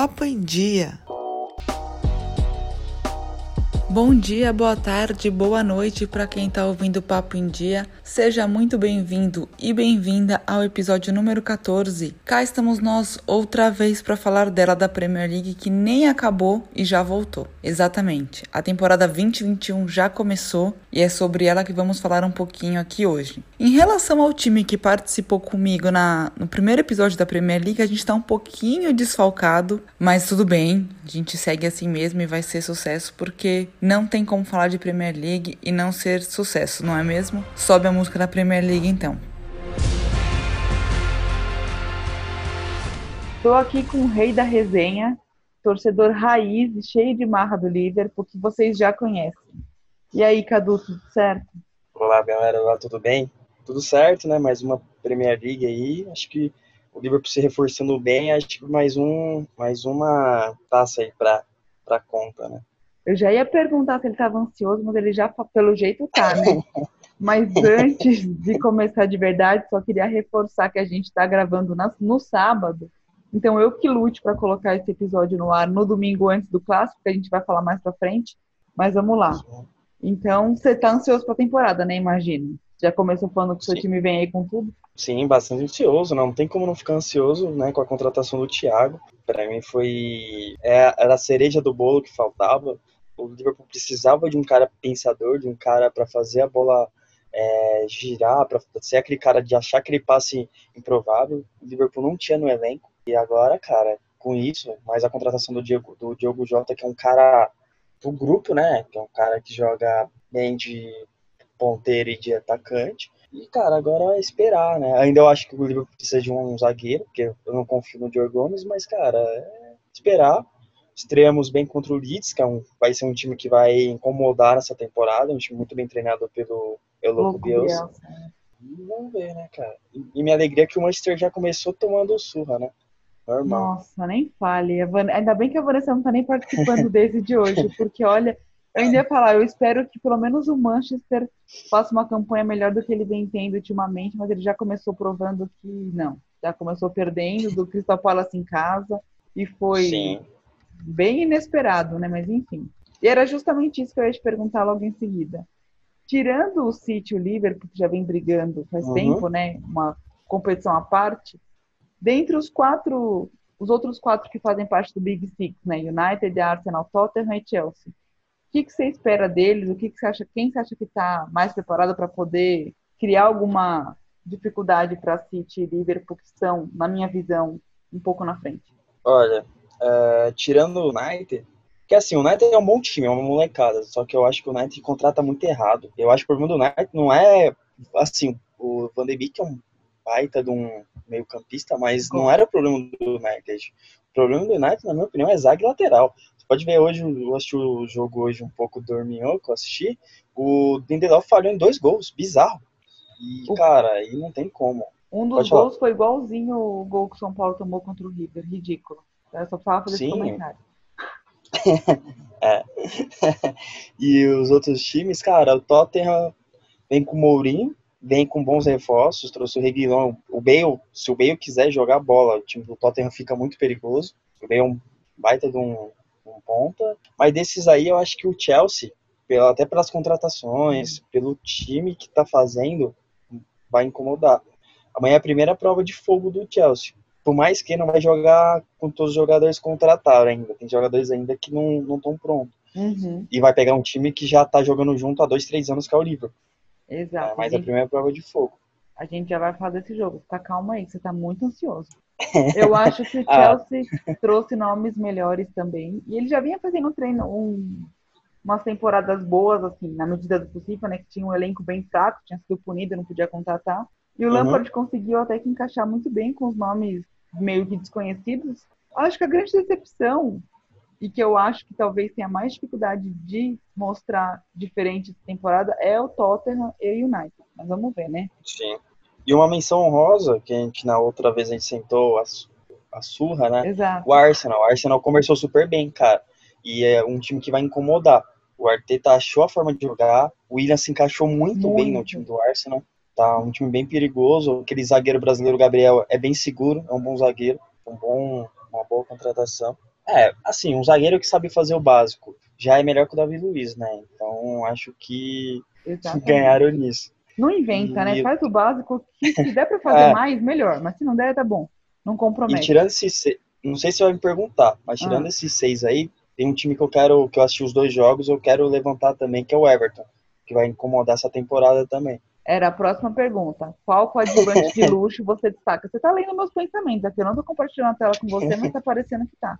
Papo em Dia. Bom dia, boa tarde, boa noite para quem está ouvindo o Papo em Dia. Seja muito bem-vindo e bem-vinda ao episódio número 14. Cá estamos nós outra vez para falar dela da Premier League que nem acabou e já voltou. Exatamente. A temporada 2021 já começou e é sobre ela que vamos falar um pouquinho aqui hoje. Em relação ao time que participou comigo na, no primeiro episódio da Premier League, a gente está um pouquinho desfalcado, mas tudo bem. A gente segue assim mesmo e vai ser sucesso porque não tem como falar de Premier League e não ser sucesso, não é mesmo? Sobe a música da Premier League então. Estou aqui com o rei da resenha, torcedor raiz e cheio de marra do Liverpool, que vocês já conhecem. E aí, Cadu, tudo certo? Olá, galera, Olá, tudo bem? Tudo certo, né? Mais uma Premier League aí. Acho que o Liverpool se reforçando bem, acho que mais um, mais uma taça aí para para conta, né? Eu já ia perguntar se ele estava ansioso, mas ele já, pelo jeito, tá, né? mas antes de começar de verdade, só queria reforçar que a gente está gravando no sábado. Então, eu que lute para colocar esse episódio no ar no domingo antes do clássico, que a gente vai falar mais para frente. Mas vamos lá. Então, você está ansioso para a temporada, né? Imagino. Já começou falando que o seu time vem aí com tudo? Sim, bastante ansioso. Não tem como não ficar ansioso né, com a contratação do Thiago. Para mim foi. É, era a cereja do bolo que faltava o Liverpool precisava de um cara pensador, de um cara para fazer a bola é, girar, para ser aquele cara de achar aquele passe improvável. O Liverpool não tinha no elenco. E agora, cara, com isso, mais a contratação do Diego, do Diogo Jota, que é um cara do grupo, né? Que é um cara que joga bem de ponteiro e de atacante. E, cara, agora é esperar, né? Ainda eu acho que o Liverpool precisa de um zagueiro, porque eu não confio no Diogo Gomes, mas, cara, é esperar Estreamos bem contra o Leeds, que é um, vai ser um time que vai incomodar nessa temporada, um time muito bem treinado pelo, pelo Louco Bielsa. E vamos ver, né, cara? E, e minha alegria é que o Manchester já começou tomando surra, né? Normal. Nossa, nem fale. Ainda bem que a Vanessa não tá nem participando desse de hoje, porque olha, eu ainda ia falar, eu espero que pelo menos o Manchester faça uma campanha melhor do que ele vem tendo ultimamente, mas ele já começou provando que não. Já começou perdendo do Crystal Palace em casa e foi Sim bem inesperado, né? Mas enfim. E era justamente isso que eu ia te perguntar logo em seguida. Tirando o City e o Liverpool, que já vem brigando faz uhum. tempo, né? Uma competição à parte, dentre os quatro, os outros quatro que fazem parte do Big Six, né? United, Arsenal, Tottenham e Chelsea. O que, que você espera deles? O que, que você acha? Quem você acha que está mais preparado para poder criar alguma dificuldade para City e Liverpool que estão, na minha visão, um pouco na frente? Olha, uh, tirando o United, que assim, o United é um bom time, é uma molecada, só que eu acho que o United contrata muito errado. Eu acho que o problema do United não é, assim, o Van de Beek é um baita de um meio campista, mas não era o problema do United. O problema do United, na minha opinião, é zague lateral. Você pode ver hoje, eu assisti o jogo hoje um pouco dorminhoco, assisti, o Lindelof falhou em dois gols, bizarro. E, cara, aí não tem como. Um dos pode gols falar. foi igualzinho o gol que o São Paulo tomou contra o River, ridículo. Eu só falo fazer Sim. esse comentário. é. e os outros times, cara, o Tottenham vem com o Mourinho, vem com bons reforços, trouxe o Reguilão, o Bale, se o Bale quiser jogar bola, o time do Tottenham fica muito perigoso. O Bale é um baita de um, um ponta. Mas desses aí, eu acho que o Chelsea, pela, até pelas contratações, pelo time que tá fazendo, vai incomodar. Amanhã é a primeira prova de fogo do Chelsea por mais que não vai jogar com todos os jogadores contratados ainda. Tem jogadores ainda que não estão prontos. Uhum. E vai pegar um time que já está jogando junto há dois, três anos, que é o Liverpool. Exato. É, mas a, gente, a primeira prova de fogo. A gente já vai falar desse jogo. Tá calma aí, você tá muito ansioso. Eu acho que o ah. Chelsea ah. trouxe nomes melhores também. E ele já vinha fazendo um treino, um, umas temporadas boas, assim, na medida do possível, né? Que tinha um elenco bem fraco, tinha sido punido, não podia contratar. E o uhum. Lampard conseguiu até que encaixar muito bem com os nomes meio que desconhecidos. Acho que a grande decepção, e que eu acho que talvez tenha mais dificuldade de mostrar diferente essa temporada, é o Tottenham e o United. Mas vamos ver, né? Sim. E uma menção honrosa, que a gente na outra vez a gente sentou a, a surra, né? Exato. O Arsenal. O Arsenal conversou super bem, cara. E é um time que vai incomodar. O Arteta achou a forma de jogar. O William se encaixou muito, muito. bem no time do Arsenal. Tá um time bem perigoso. Aquele zagueiro brasileiro, Gabriel, é bem seguro, é um bom zagueiro, um bom, uma boa contratação. É, assim, um zagueiro que sabe fazer o básico já é melhor que o Davi Luiz, né? Então acho que Exatamente. ganharam nisso. Não inventa, né? e... né? Faz o básico. Que, se der pra fazer é. mais, melhor. Mas se não der, tá bom. Não compromete. E tirando esses. Não sei se você vai me perguntar, mas tirando ah. esses seis aí, tem um time que eu quero, que eu assisti os dois jogos, eu quero levantar também, que é o Everton, que vai incomodar essa temporada também. Era a próxima pergunta. Qual coadjuvante de luxo você destaca? Você tá lendo meus pensamentos aqui. Eu não tô compartilhando a tela com você, mas tá parecendo que tá.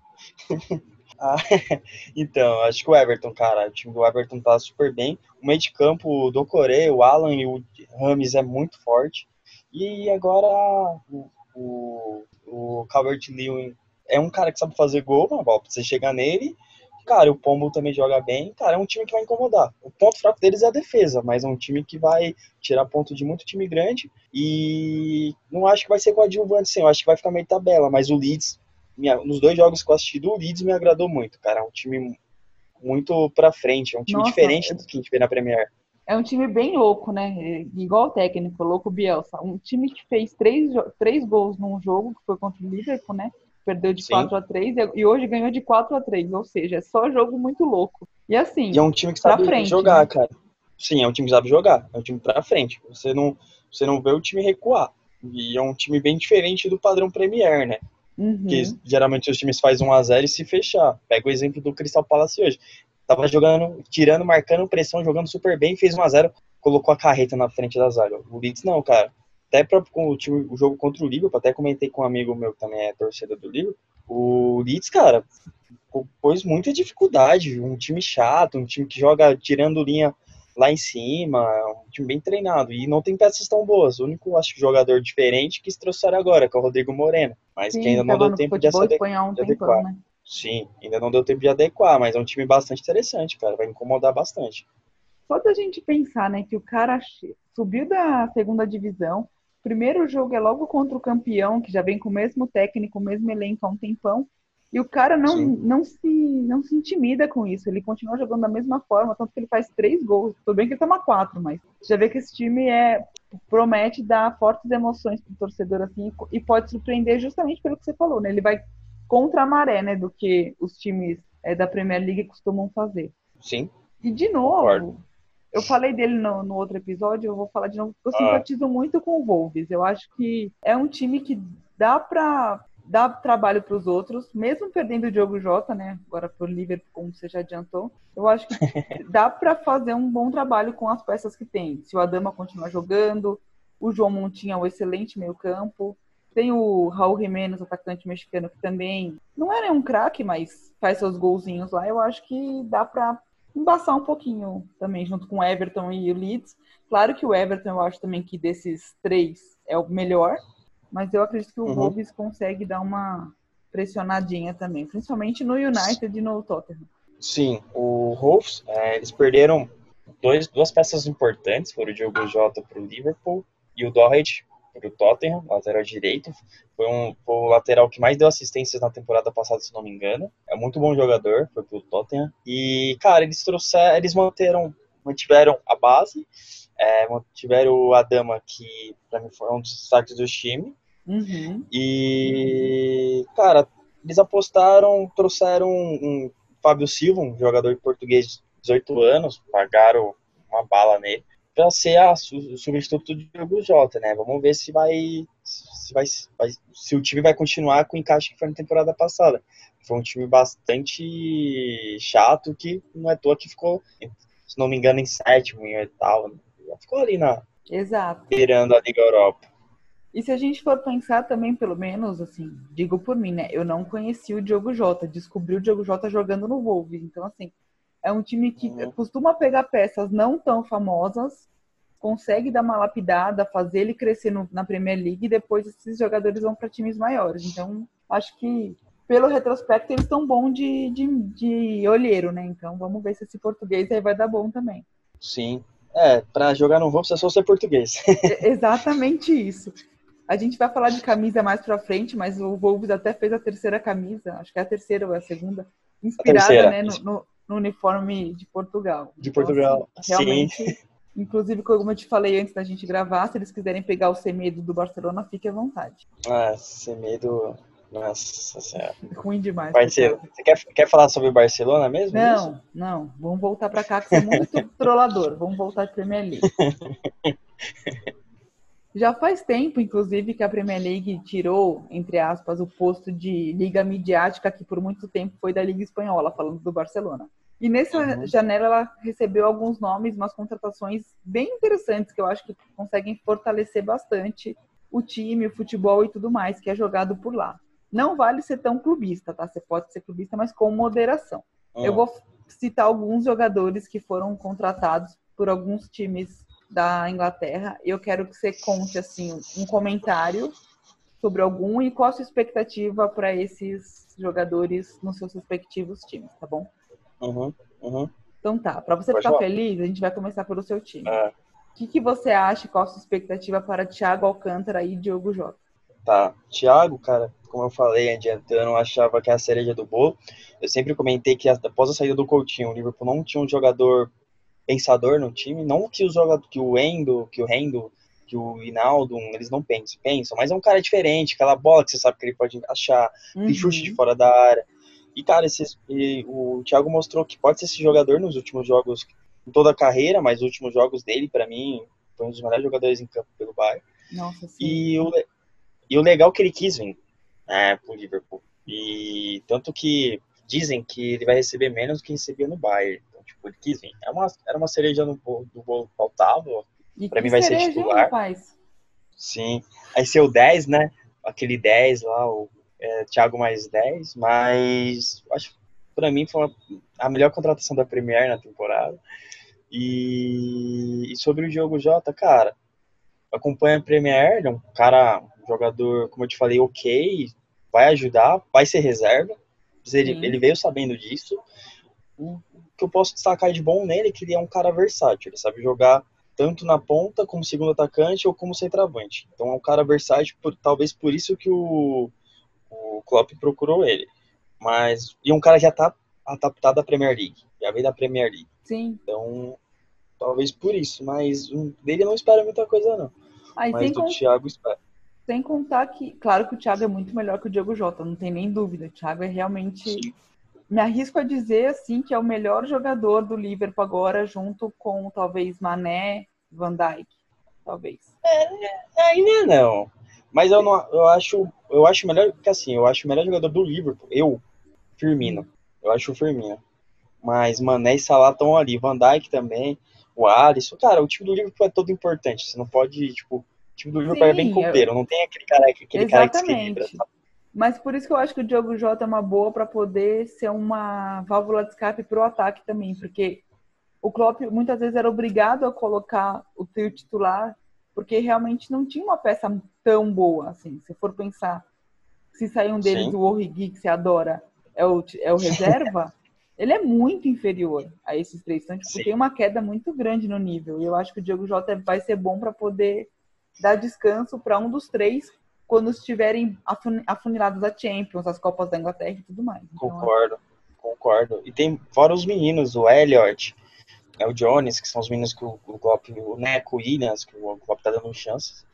ah, então, acho que o Everton, cara, o time do Everton tá super bem. O meio de campo do Coreia, o Alan e o Rames é muito forte. E agora o, o, o Calvert-Lewin é um cara que sabe fazer gol, uma bola pra você chegar nele Cara, o Pombo também joga bem. Cara, é um time que vai incomodar. O ponto fraco deles é a defesa, mas é um time que vai tirar ponto de muito time grande. E não acho que vai ser coadjuvante, sim. Eu acho que vai ficar meio tabela. Mas o Leeds, minha, nos dois jogos que eu assisti do Leeds, me agradou muito, cara. É um time muito pra frente. É um time Nossa, diferente do que a gente vê na Premier. É um time bem louco, né? Igual o técnico, louco Bielsa. Um time que fez três, três gols num jogo, que foi contra o Liverpool, né? Perdeu de Sim. 4 a 3 e hoje ganhou de 4 a 3 ou seja, é só jogo muito louco. E assim, e é um time que sabe frente, jogar, né? cara. Sim, é um time que sabe jogar, é um time pra frente. Você não, você não vê o time recuar. E é um time bem diferente do padrão Premier, né? Uhum. Que geralmente os times fazem 1 a 0 e se fechar. Pega o exemplo do Crystal Palace hoje. Tava jogando, tirando, marcando pressão, jogando super bem, fez 1 a 0 colocou a carreta na frente da zaga. O Leeds não, cara até pra, com o, time, o jogo contra o Liverpool, até comentei com um amigo meu que também é torcedor do Liverpool, o Leeds, cara, pôs muita dificuldade, um time chato, um time que joga tirando linha lá em cima, um time bem treinado, e não tem peças tão boas, o único, acho que, jogador diferente que se trouxeram agora, que é o Rodrigo Moreno, mas Sim, que ainda não deu tempo de, ade um de adequar. né? Sim, ainda não deu tempo de adequar, mas é um time bastante interessante, cara, vai incomodar bastante. Só da gente pensar, né, que o cara subiu da segunda divisão, primeiro jogo é logo contra o campeão, que já vem com o mesmo técnico, o mesmo elenco há um tempão. E o cara não, não, se, não se intimida com isso. Ele continua jogando da mesma forma, tanto que ele faz três gols. Tudo bem que ele toma quatro, mas já vê que esse time é promete dar fortes emoções pro torcedor assim e pode surpreender justamente pelo que você falou, né? Ele vai contra a maré, né, do que os times é, da Premier League costumam fazer. Sim. E de novo, Concordo. Eu falei dele no, no, outro episódio, eu vou falar de novo, eu ah. simpatizo muito com o Wolves. Eu acho que é um time que dá pra dar trabalho para os outros, mesmo perdendo o Diogo Jota, né? Agora pro Liverpool, como você já adiantou. Eu acho que dá para fazer um bom trabalho com as peças que tem. Se o Adama continuar jogando, o João Montinha é um excelente meio-campo. Tem o Raul Jiménez, atacante mexicano, que também não é um craque, mas faz seus golzinhos lá. Eu acho que dá para embaçar um pouquinho também, junto com o Everton e o Leeds. Claro que o Everton, eu acho também que desses três é o melhor, mas eu acredito que o uhum. Wolves consegue dar uma pressionadinha também, principalmente no United e no Tottenham. Sim, o Wolves, é, eles perderam dois, duas peças importantes, foram o Diogo Jota para o Liverpool e o Doherty para o Tottenham, lateral direito. Foi, um, foi o lateral que mais deu assistências na temporada passada, se não me engano. É muito bom jogador, foi para o Tottenham. E, cara, eles trouxeram, eles manteram, mantiveram a base, é, mantiveram o Adama, que para mim foi um dos destaques do time. Uhum. E, cara, eles apostaram, trouxeram um, um Fábio Silva, um jogador português de 18 anos, pagaram uma bala nele para ser a, o substituto do Diogo Jota, né? Vamos ver se vai se, vai, se o time vai continuar com o encaixe que foi na temporada passada. Foi um time bastante chato que não é à toa que ficou, se não me engano, em sétimo, em oitavo. Ficou ali na. Exato. Virando a Liga Europa. E se a gente for pensar também, pelo menos, assim, digo por mim, né? Eu não conheci o Diogo Jota, descobri o Diogo Jota jogando no Wolves. Então, assim, é um time que uhum. costuma pegar peças não tão famosas, consegue dar uma lapidada, fazer ele crescer no, na Premier League e depois esses jogadores vão para times maiores. Então, acho que pelo retrospecto eles estão bom de, de, de olheiro, né? Então, vamos ver se esse português aí vai dar bom também. Sim. É, para jogar no Wolves é só ser português. exatamente isso. A gente vai falar de camisa mais para frente, mas o Wolves até fez a terceira camisa, acho que é a terceira ou a segunda, inspirada a né, no, no, no uniforme de Portugal. De então, Portugal, assim, realmente. Sim. Inclusive, como eu te falei antes da gente gravar, se eles quiserem pegar o Semedo do Barcelona, fique à vontade. Ah, Semedo Nossa senhora. Ruim demais. Você quer, quer falar sobre o Barcelona mesmo? É Isso? Não, não. Vamos voltar pra cá, que você é muito trollador. Vamos voltar de Premier League. Já faz tempo, inclusive, que a Premier League tirou, entre aspas, o posto de liga midiática, que por muito tempo foi da Liga Espanhola, falando do Barcelona. E nessa Uhum. janela ela recebeu alguns nomes, umas contratações bem interessantes, que eu acho que conseguem fortalecer bastante o time, o futebol e tudo mais, que é jogado por lá. Não vale ser tão clubista, tá? Você pode ser clubista, mas com moderação. Eu Hum. vou citar alguns jogadores que foram contratados por alguns times da Inglaterra. Eu quero que você conte assim um comentário sobre algum e qual a sua expectativa para esses jogadores nos seus respectivos times, tá bom? Uhum, uhum. Então tá, para você Pode ficar falar. feliz, a gente vai começar pelo seu time. É, O que, que você acha, qual a sua expectativa para Thiago Alcântara e Diogo Jota? tá. Thiago, cara, como eu falei adiantando, eu achava que a cereja do bolo. Eu sempre comentei que após a saída do Coutinho, o Liverpool não tinha um jogador pensador no time. Não que os jogadores, que o Endo, que o Rendo, que o Hinaldo, eles não pensam, pensam, mas é um cara diferente, aquela bola que você sabe que ele pode achar, tem chute de Uhum. fora da área. E, cara, esses- e o Thiago mostrou que pode ser esse jogador nos últimos jogos, em toda a carreira, mas os últimos jogos dele, pra mim, foi um dos melhores jogadores em campo pelo Bayern. Nossa, sim. E o, e o legal é que ele quis vir né, pro Liverpool. E tanto que dizem que ele vai receber menos do que recebia no Bayern. Então, tipo, ele quis vir. É uma, era uma cereja no do bolo que faltava. Pra mim vai ser titular. rapaz? Sim. Aí ser o 10, né? Aquele 10 lá, o é, Thiago mais 10. Mas acho que pra mim foi uma- a melhor contratação da Premier na temporada. E, e sobre o Diogo Jota, cara, acompanha a Premier, ele é um cara, um jogador, como eu te falei, ok, vai ajudar, vai ser reserva. Ele, ele veio sabendo disso. O que eu posso destacar de bom nele é que ele é um cara versátil, ele sabe jogar tanto na ponta como segundo atacante ou como centroavante. Então é um cara versátil, por- talvez por isso que o, o Klopp procurou ele. Mas e um cara já tá adaptado à Premier League, já veio da Premier League. Sim. Então, talvez por isso, mas um, dele não espero muita coisa não. Aí Mas sem, do con- Thiago espero. sem contar que, claro que o Thiago é muito melhor que o Diogo Jota, não tem nem dúvida. O Thiago é realmente. Sim. Me arrisco a dizer assim que é o melhor jogador do Liverpool agora, junto com talvez Mané, Van Dijk. Talvez. Ainda não. Mas eu não, eu acho, eu acho melhor que assim, eu acho o melhor jogador do Liverpool, eu, Firmino. Eu acho o Firmino. Mas Mané e Salah estão ali, Van Dijk também, o Alisson. Cara, o time do Liverpool é todo importante. Você não pode, tipo, o time do Liverpool é bem Sim, eu- copeiro, não tem aquele cara, aquele cara que se equilibra. Exatamente. Mas por isso que eu acho que o Diogo Jota é uma boa para poder ser uma válvula de escape para o ataque também, porque o Klopp muitas vezes era obrigado a colocar o trio titular, porque realmente não tinha uma peça tão boa assim. Se for pensar, se sair um deles, Sim. o Origi, que você adora, é o, é o reserva, ele é muito inferior a esses três. Então, tipo, Sim. tem uma queda muito grande no nível. E eu acho que o Diogo Jota vai ser bom para poder dar descanso para um dos três quando estiverem afun- afunilados a Champions, as Copas da Inglaterra e tudo mais. Então, Concordo, concordo. E tem fora os meninos, o Elliot, né, o Jones, que são os meninos que o, o Klopp, o Neco, o Williams, que o Klopp tá dando chances.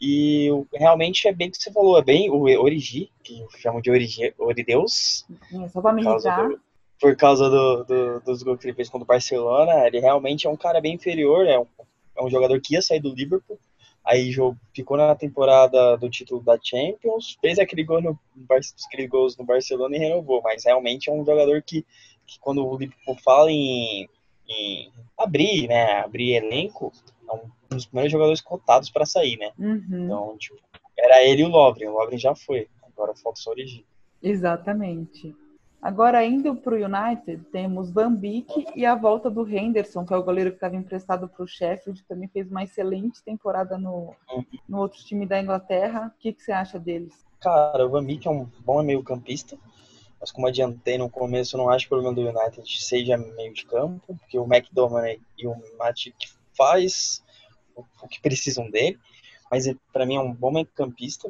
E realmente é bem o que você falou, é bem o Origi, que chamam de Origi, Orideus, é só para me por causa, do, por causa do- do- dos gols que ele fez contra o Barcelona. Ele realmente é um cara bem inferior, é um, é um jogador que ia sair do Liverpool. Aí ficou na temporada do título da Champions, fez aquele gol no, aquele gols no Barcelona e renovou, mas realmente é um jogador que, que quando o Liverpool fala em, em abrir, né, abrir elenco, é um dos primeiros jogadores cotados para sair, né? Uhum, Então, tipo, era ele e o Lovren, o Lovren já foi, agora falta só o Origi. Exatamente. Agora, indo para o United, temos Van Beek e a volta do Henderson, que é o goleiro que estava emprestado para o Sheffield, também fez uma excelente temporada no, no outro time da Inglaterra. O que, que você acha deles? Cara, o Van Beek é um bom meio campista, mas como adiantei no começo, eu não acho que o problema do United seja meio de campo, porque o McDominay e o Matip faz o, que precisam dele, mas para mim é um bom meio campista.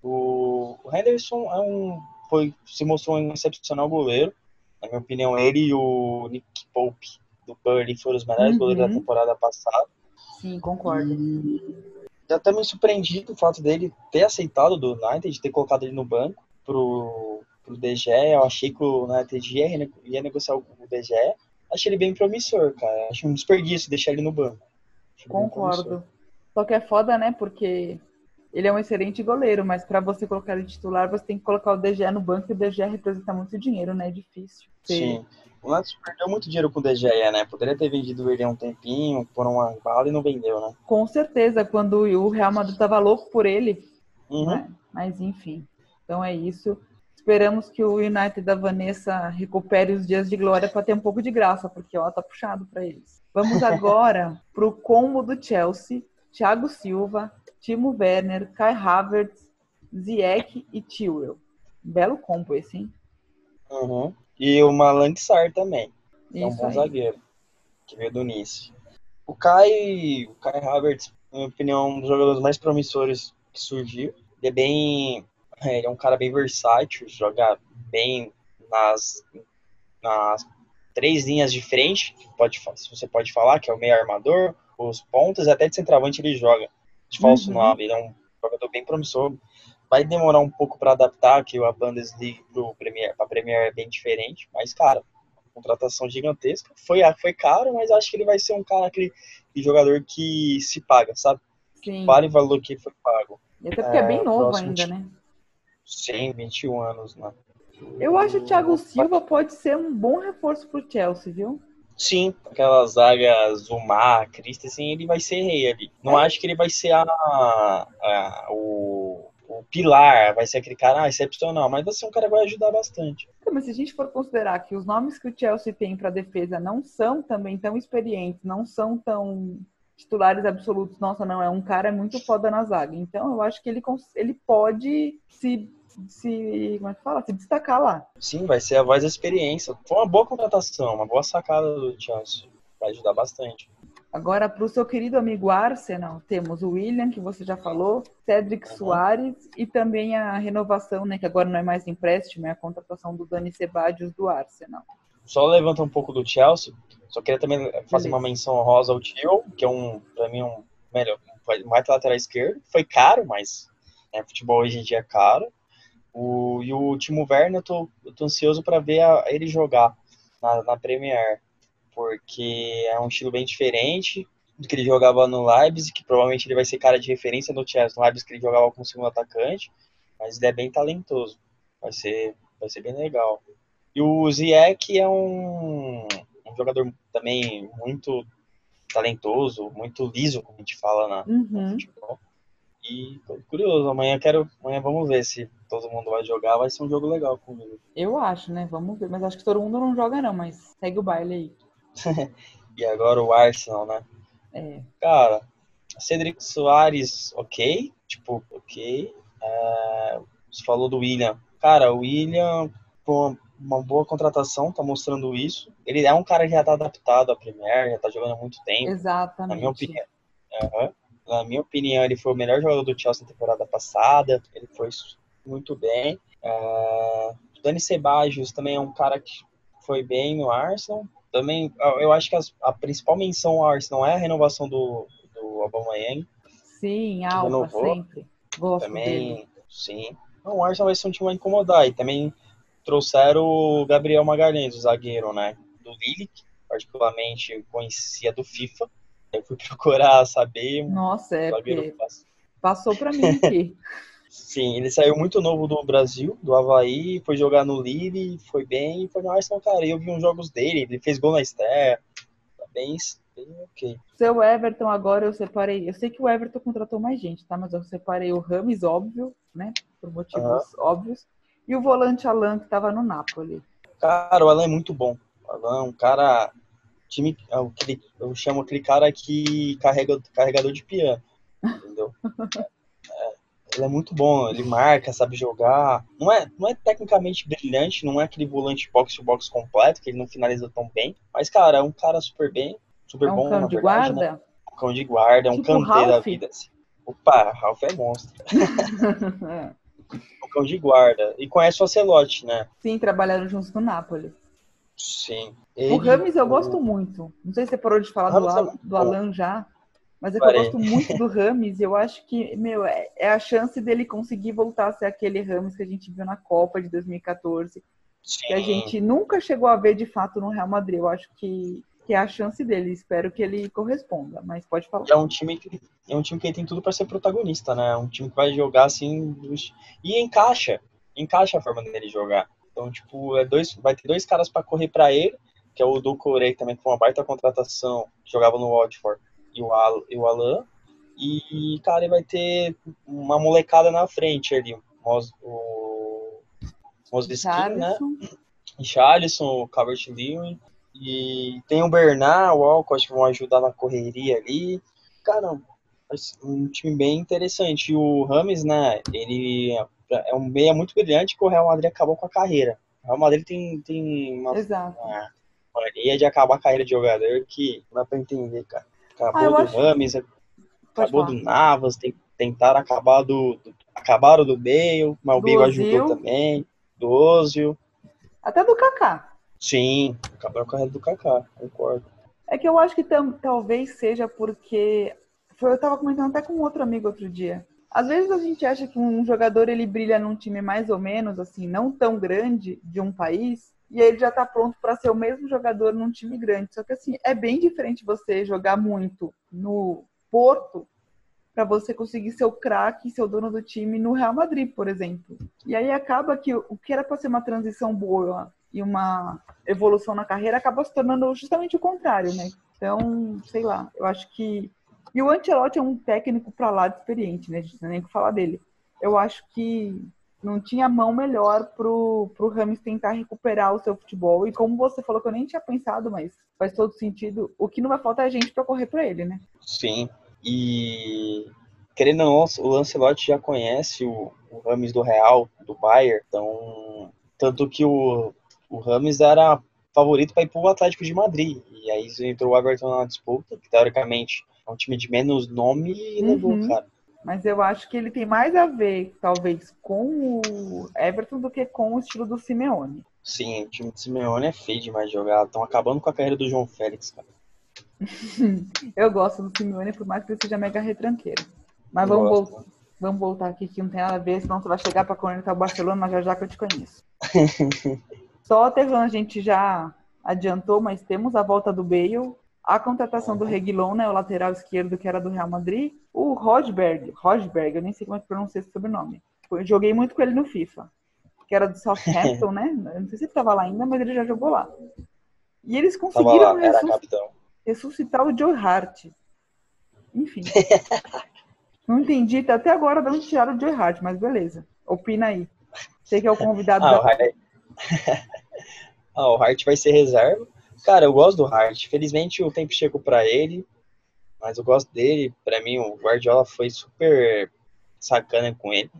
O, Henderson é um, foi, se mostrou um excepcional goleiro, na minha opinião, ele e o Nick Pope do Burnley foram os melhores Uhum. goleiros da temporada passada. Sim, concordo. Já tá me surpreendido o fato dele ter aceitado do United, ter colocado ele no banco, pro, pro DG, eu achei que o United ia, ia negociar o DG. Achei ele bem promissor, cara. Acho um desperdício deixar ele no banco. Concordo. Só que é foda, né? Porque ele é um excelente goleiro, mas para você colocar ele titular, você tem que colocar o DG no banco e o DG representa muito dinheiro, né? É difícil. Sim. O Lantos perdeu muito dinheiro com o DG, né? Poderia ter vendido ele há um tempinho, por uma bala e não vendeu, né? Com certeza, quando o Real Madrid tava louco por ele. Uhum. Né? Mas enfim. Então é isso. Esperamos que o United da Vanessa recupere os dias de glória para ter um pouco de graça, porque ó, tá puxado para eles. Vamos agora pro combo do Chelsea. Thiago Silva, Timo Werner, Kai Havertz, Ziyech e Chilwell. Belo combo esse, hein? Uhum. E o Malang Sar também. É um bom aí. zagueiro. Que veio do Nice. O Kai, o Kai Havertz, na minha opinião, é um dos jogadores mais promissores que surgiu. Ele é bem. Ele é um cara bem versátil, joga bem nas, nas três linhas de frente, que pode, se você pode falar, que é o meio armador, os pontas e até de centroavante ele joga. De falso Uhum. 9. Ele é um jogador bem promissor. Vai demorar um pouco para adaptar, que a Bundesliga pro Premier, a Premier é bem diferente, mas, cara, contratação gigantesca. Foi, foi caro, mas acho que ele vai ser um cara, aquele, jogador que se paga, sabe? Sim. Vale o valor que foi pago. E até porque é, bem É, novo próximo ainda, né? Sim, 21 anos, né? Eu acho que o Thiago Silva pode ser um bom reforço pro Chelsea, viu? Sim, aquela zaga Zumar, Christensen, ele vai ser rei ali. Não acho que ele vai ser a, a- o, o pilar, vai ser aquele cara ah, excepcional, mas vai ser um cara que vai ajudar bastante. Então, Mas se a gente for considerar que os nomes que o Chelsea tem para defesa não são também tão experientes, não são tão titulares absolutos, nossa, não, é um cara muito foda na zaga. Então eu acho que ele, ele pode se, se, como é que fala? Se destacar lá. Sim, vai ser a voz da experiência. Foi uma boa contratação, uma boa sacada do Chelsea. Vai ajudar bastante. Agora, para o seu querido amigo Arsenal, temos o William, que você já falou, Cedric Uhum. Soares e também a renovação, né, que agora não é mais empréstimo, é a contratação do Dani Ceballos do Arsenal. Só levanta um pouco do Chelsea, só queria também fazer Beleza. uma menção honrosa ao Tio, que é um, pra mim, um melhor, um mais lateral esquerdo. Foi caro, mas né, futebol hoje em dia é caro. O, e o Timo Werner, eu tô, eu tô ansioso para ver a- ele jogar na, na Premier, porque é um estilo bem diferente do que ele jogava no Leipzig, que provavelmente ele vai ser cara de referência no Chelsea. No Leipzig que ele jogava como segundo atacante, mas ele é bem talentoso. Vai ser, vai ser bem legal. E o Ziyech é um, um jogador também muito talentoso, muito liso, como a gente fala na, no Uhum. futebol. E tô curioso, amanhã quero. Amanhã vamos ver se todo mundo vai jogar, vai ser um jogo legal comigo. Eu acho, né? Vamos ver. Mas acho que todo mundo não joga, não. Mas segue o baile aí. E agora o Arsenal, né? É. Cara, Cedric Soares, ok. Tipo, ok. É, você falou do William. Cara, o William, pô, uma boa contratação, tá mostrando isso. Ele é um cara que já tá adaptado à Premier, já tá jogando há muito tempo. Na Exatamente. minha opinião. Aham. Na minha opinião, ele foi o melhor jogador do Chelsea na temporada passada. Ele foi muito bem. O Dani Ceballos também é um cara que foi bem no Arsenal. Também, eu eu acho que as- a principal menção ao Arsenal é a renovação do, do Aubameyang. Sim, renovou. sempre. Gosto dele. Também, sim. Não, o Arsenal vai ser um time a incomodar. E também trouxeram o Gabriel Magalhães, o zagueiro, né? Do Lille, particularmente conhecia do FIFA. Eu fui procurar saber Nossa, é passou pra mim aqui. Sim, ele saiu muito novo do Brasil, do Havaí, foi jogar no Lille, foi bem, foi no Arsenal, cara. Eu vi uns jogos dele, ele fez gol na estreia, tá bem, bem ok. Seu Everton, agora eu separei. Eu sei que o Everton contratou mais gente, tá? Mas eu separei o Rames, óbvio, né? Por motivos óbvios. E o volante Alan, que tava no Napoli. Cara, o Alan é muito bom. O Alan é um cara. Time, é o que ele- eu chamo aquele cara que carrega carregador de piano. Entendeu? É, ele é muito bom, ele marca, sabe jogar. Não é, não é tecnicamente brilhante, não é aquele volante box to box completo, que ele não finaliza tão bem. Mas, cara, é um cara super bem, super É um bom, cão na de verdade, né? guarda? Um cão de guarda, é um Tipo cantê da vida. Assim. Opa, Ralph é monstro. Um cão de guarda. E conhece o Ocelote, né? Sim, trabalharam juntos no Napoli. Sim. O Ele- Rames eu o- gosto muito. Não sei se você parou de falar do, é Al- do. Alan já. Mas é que eu gosto muito do Rames, eu acho que, meu, é, é, a chance dele conseguir voltar a ser aquele Rames que a gente viu na Copa de 2014, Sim. que a gente nunca chegou a ver de fato no Real Madrid. Eu acho que, que é a chance dele, espero que ele corresponda, mas pode falar. É um time que, é um time que tem tudo para ser protagonista, né? É um time que vai jogar assim e encaixa, encaixa a forma dele jogar. Então, tipo, é dois, vai ter dois caras para correr para ele, que é o Doucouré, que também foi uma baita contratação, que jogava no Watford e o, Al, e o Alan. E, cara, ele vai ter uma molecada na frente ali. O, o Moseskin, né? Charlison, o Calvert Lewin. E tem o Bernard, o Alcott que vão ajudar na correria ali. Cara, um time bem interessante. E o Rames, né? Ele é um meia muito brilhante que o Real Madrid acabou com a carreira. O Real Madrid tem, tem uma, Exato. uma mania de acabar a carreira de jogador que não dá pra entender, cara. Acabou ah, do acho... Rames, acabou do Navas, tem, tentaram acabar do, do. Acabaram do Bale, mas o Bale ajudou também. Do Ozil. Até do Kaká. Sim, acabaram com a carreira do Kaká, concordo. É que eu acho que talvez seja porque. Foi, eu tava comentando até com outro amigo outro dia. Às vezes a gente acha que um jogador ele brilha num time mais ou menos assim, não tão grande de um país, e ele já está pronto para ser o mesmo jogador num time grande. Só que assim, é bem diferente você jogar muito no Porto para você conseguir ser o craque, ser o dono do time no Real Madrid, por exemplo. E aí acaba que o que era para ser uma transição boa e uma evolução na carreira acaba se tornando justamente o contrário, né? Então, sei lá, eu acho que e o Ancelotti é um técnico para lá de experiente, né? Não nem que falar dele. Eu acho que não tinha mão melhor pro, pro Rames tentar recuperar o seu futebol. E como você falou, que eu nem tinha pensado, mas faz todo sentido. O que não vai faltar é gente para correr para ele, né? Sim. E querendo ou não, o Lancelotti já conhece o, o Rames do Real, do Bayern. Então, tanto que o, o Rames era favorito para ir para o Atlético de Madrid. E aí entrou o Everton na disputa, que teoricamente é um time de menos nome e uhum. levou o cara. Mas eu acho que ele tem mais a ver, talvez, com o Everton do que com o estilo do Simeone. Sim, o time do Simeone é feio demais de jogar. Estão acabando com a carreira do João Félix, cara. eu gosto do Simeone, por mais que ele seja mega retranqueiro. Mas vamos, voltar, vamos voltar aqui, que não tem nada a ver, senão você vai chegar para conectar o Barcelona, mas já já que eu te conheço. Só a Tevan a gente já adiantou, mas temos a volta do Bale, a contratação do Reguilon, né, o lateral esquerdo que era do Real Madrid, o Rosberg, Rosberg, eu nem sei como é que pronuncia esse sobrenome. Eu joguei muito com ele no FIFA, que era do Southampton, né? Eu não sei se ele estava lá ainda, mas ele já jogou lá. E eles conseguiram lá, ressusc... ressuscitar o Joe Hart. Enfim. não entendi até agora de onde tiraram o Joe Hart, mas beleza. Opina aí. Sei que é o convidado ah, da... o Hart... ah, o Hart vai ser reserva Cara, eu gosto do Hart. Felizmente o tempo chegou para ele, mas eu gosto dele. Para mim, o Guardiola foi super sacana com ele.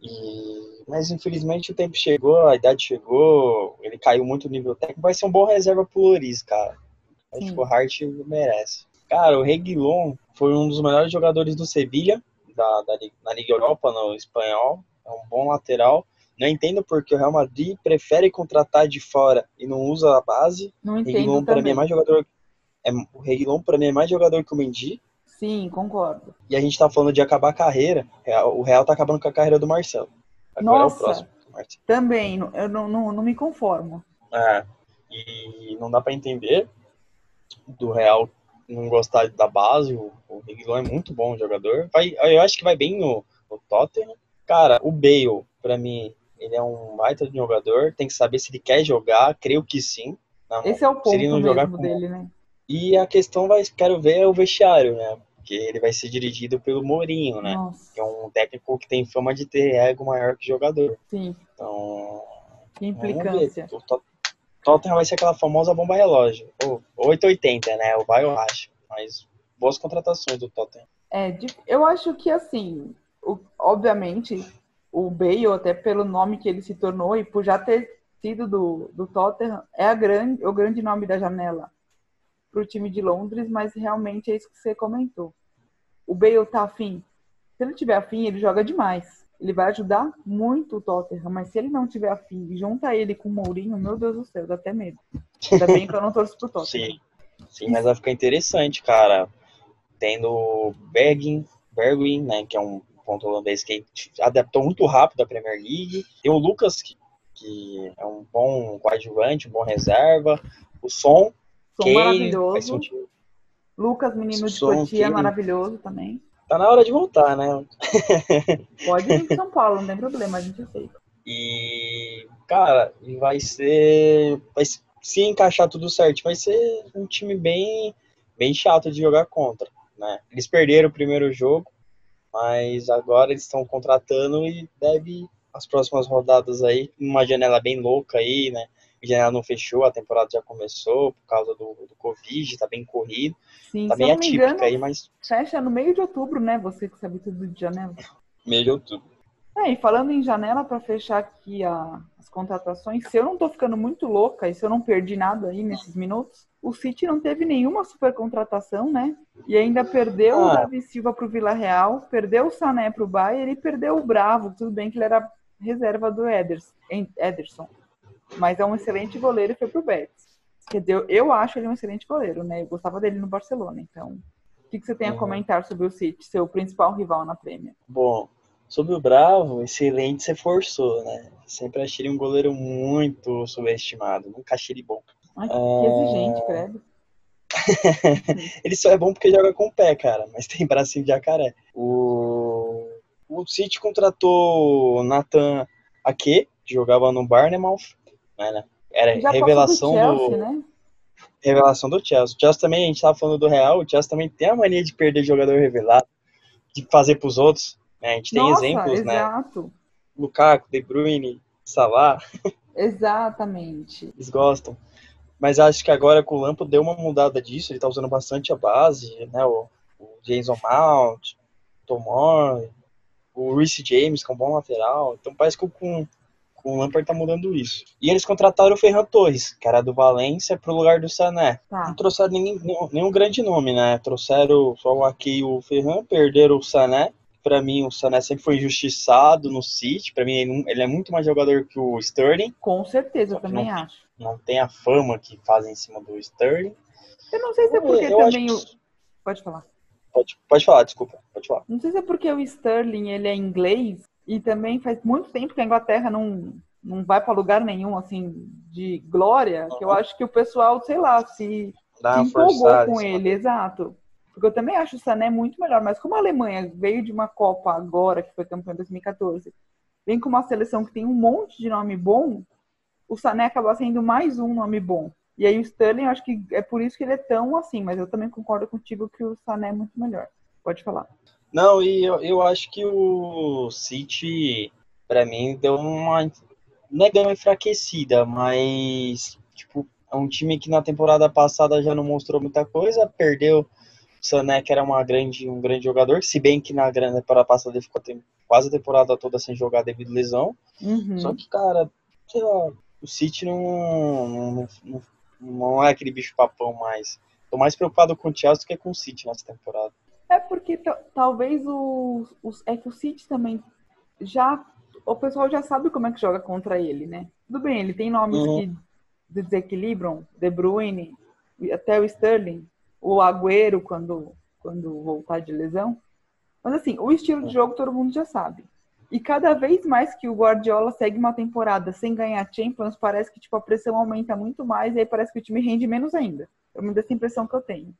E... Mas infelizmente o tempo chegou, a idade chegou, ele caiu muito no nível técnico. Vai ser um bom reserva pro Loris, cara. Acho que o Hart merece. Cara, o Reguilon foi um dos melhores jogadores do Sevilha, da, da, na Liga Europa, no espanhol. É um bom lateral. Não entendo porque o Real Madrid prefere contratar de fora e não usa a base. Não entendo Reguilon, para mim é mais jogador. É, o Reguilon para mim é mais jogador que o Mendy. Sim, concordo. E a gente tá falando de acabar a carreira. O Real tá acabando com a carreira do Marcelo. Agora Nossa, é o próximo. Também, eu não, não, não me conformo. É, e não dá para entender do Real não gostar da base. O, o Reguilon é muito bom jogador. Vai, eu acho que vai bem no, no Tottenham. Cara, o Bale, para mim, ele é um baita de jogador, tem que saber se ele quer jogar, creio que sim. Não, Esse é o ponto mesmo jogar dele, né? E a questão vai, quero ver é o vestiário, né? Porque ele vai ser dirigido pelo Mourinho, né? Nossa. Que é um técnico que tem fama de ter ego maior que jogador. Sim. Então. Que implicância. O Tottenham vai ser aquela famosa bomba relógio. Ou 880, né? O vai ou acho. Mas boas contratações do Tottenham. É, eu acho que assim, o, obviamente, o Bale, até pelo nome que ele se tornou e por já ter sido do, do Tottenham, é a grande, o grande nome da janela para o time de Londres, mas realmente é isso que você comentou. O Bale tá afim. Se ele tiver afim, ele joga demais. Ele vai ajudar muito o Tottenham, mas se ele não tiver afim e junta ele com o Mourinho, meu Deus do céu, dá até medo. Ainda bem que eu não torço pro Tottenham. Sim, sim mas vai ficar interessante, cara. tendo o Bergin, Bergwijn, né, que é um ponto holandês que adaptou muito rápido à Premier League. Tem o Lucas, que, que é um bom coadjuvante, um bom reserva. O Som, Som Kane, maravilhoso. Lucas, menino de Cotia, Kane. maravilhoso também. Tá na hora de voltar, né? Pode vir para São Paulo, não tem problema, a gente aceita. E, cara, vai ser. Vai, se encaixar tudo certo, vai ser um time bem, bem chato de jogar contra. Né? Eles perderam o primeiro jogo, mas agora eles estão contratando e deve as próximas rodadas aí, uma janela bem louca aí, né? Janela não fechou, a temporada já começou por causa do, do Covid, tá bem corrido, Sim, tá bem atípica engano, aí, mas fecha no meio de outubro, né? Você que sabe tudo de janela. meio de outubro. É, e falando em janela, para fechar aqui a- as contratações, se eu não tô ficando muito louca e se eu não perdi nada aí nesses minutos, o City não teve nenhuma super contratação, né? E ainda perdeu o Ah. Davi Silva pro Vila Real, perdeu o Sané pro Bayern e perdeu o Bravo. Tudo bem que ele era reserva do Eders, Ederson, mas é um excelente goleiro e foi pro Betis. Quer dizer, eu- acho ele um excelente goleiro, né? Eu gostava dele no Barcelona, então... O que, que você tem a Uhum. comentar sobre o City, seu principal rival na Premier? Bom, sobre o Bravo, excelente você forçou, né? Sempre achei ele um goleiro muito subestimado, nunca achei ele bom. Ai, que Ah. exigente, credo. Ele só é bom porque joga com o pé, cara, mas tem bracinho de jacaré. O, o City contratou o Nathan Ake, que jogava no Barnemouth, né? Era Já revelação do do, Chelsea, né? revelação do Chelsea. O Chelsea também, a gente tava falando do Real, o Chelsea também tem a mania de perder jogador revelado, de fazer pros outros. né? A gente tem Nossa, exemplos, né? exato. Lukaku, De Bruyne, Salah, Exatamente. eles gostam. Mas acho que agora com o Lampo deu uma mudada disso, ele tá usando bastante a base, né? O, o Jason Mount, o Tomori, o Reece James, que é um bom lateral. Então parece que com o Lampard tá mudando isso. E eles contrataram o Ferran Torres, que era do Valência, pro lugar do Sané. Não Tá. trouxeram nenhum, nenhum, nenhum grande nome, né? Trouxeram só e o Ferran, perderam o Sané. Pra mim, o Sané sempre foi injustiçado no City. Pra mim, ele não- é muito mais jogador que o Sterling. Com certeza, eu também não- acho. Não tem a fama que fazem em cima do Sterling. Eu não sei se é porque Eu também o. que- Pode falar. Pode, pode falar, desculpa. Pode falar. Não sei se é porque o Sterling ele é inglês e também faz muito tempo que a Inglaterra não, não vai para lugar nenhum assim de glória, que eu Uhum. acho que o pessoal, sei lá, se Dá se empolgou com ele, exato. Porque eu também acho o Sané muito melhor, mas como a Alemanha veio de uma Copa agora, que foi campeã em 2014, vem com uma seleção que tem um monte de nome bom, o Sané acaba sendo mais um nome bom. E aí o Sterling, eu acho que é por isso que ele é tão assim, mas eu também concordo contigo que o Sané é muito melhor. Pode falar. Não, e eu, eu acho que o City, pra mim, deu uma. Não é deu uma enfraquecida, mas. Tipo, é um time que na temporada passada já não mostrou muita coisa, perdeu o Sané, que era uma grande, um grande jogador, se bem que na grande temporada passada ele ficou quase a temporada toda sem jogar devido à lesão. Uhum. Só que, cara, sei lá, o City não, não, não, não é aquele bicho papão mais. Tô mais preocupado com o Chelsea do que com o City nessa temporada. É porque ta- talvez o, os- é que o City também já o pessoal já sabe como é que joga contra ele, né? Tudo bem, ele tem nomes Uhum. que desequilibram, De Bruyne, até o Sterling, o Agüero quando quando voltar de lesão. Mas assim, o estilo de jogo todo mundo já sabe. E cada vez mais que o Guardiola segue uma temporada sem ganhar Champions, parece que tipo a pressão aumenta muito mais e aí parece que o time rende menos ainda. Eu me dá essa impressão que eu tenho.